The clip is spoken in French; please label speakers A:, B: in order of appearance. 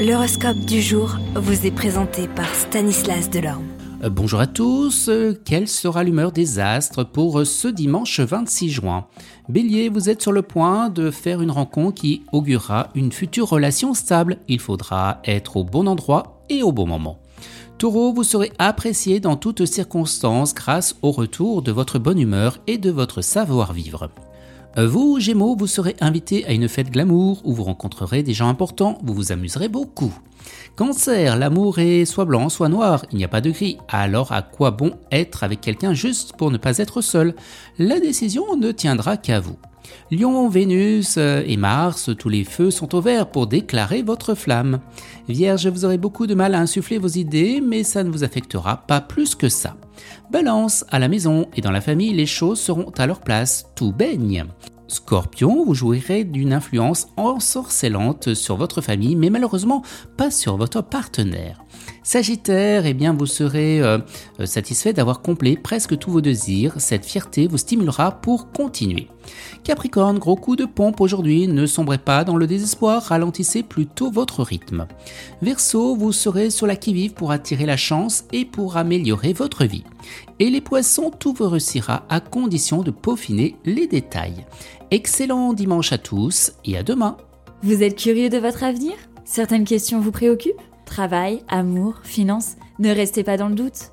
A: L'horoscope du jour vous est présenté par Stanislas Delorme.
B: Euh, bonjour à tous, euh, quelle sera l'humeur des astres pour ce dimanche 26 juin? Bélier, vous êtes sur le point de faire une rencontre qui augurera une future relation stable. Il faudra être au bon endroit et au bon moment. Taureau, vous serez apprécié dans toutes circonstances grâce au retour de votre bonne humeur et de votre savoir-vivre. Vous, Gémeaux, vous serez invité à une fête glamour où vous rencontrerez des gens importants, vous vous amuserez beaucoup. Cancer, l'amour est soit blanc, soit noir, il n'y a pas de gris. Alors à quoi bon être avec quelqu'un juste pour ne pas être seul? La décision ne tiendra qu'à vous. Lion, Vénus euh, et Mars, tous les feux sont au vert pour déclarer votre flamme. Vierge, vous aurez beaucoup de mal à insuffler vos idées, mais ça ne vous affectera pas plus que ça. Balance, à la maison et dans la famille, les choses seront à leur place, tout baigne. Scorpion, vous jouirez d'une influence ensorcelante sur votre famille, mais malheureusement pas sur votre partenaire. Sagittaire, eh bien vous serez euh, satisfait d'avoir comblé presque tous vos désirs. Cette fierté vous stimulera pour continuer. Capricorne, gros coup de pompe aujourd'hui, ne sombrez pas dans le désespoir, ralentissez plutôt votre rythme. Verseau, vous serez sur la qui-vive pour attirer la chance et pour améliorer votre vie. Et les poissons, tout vous réussira à condition de peaufiner les détails. Excellent dimanche à tous et à demain.
C: Vous êtes curieux de votre avenir? Certaines questions vous préoccupent? Travail, amour, finances? Ne restez pas dans le doute.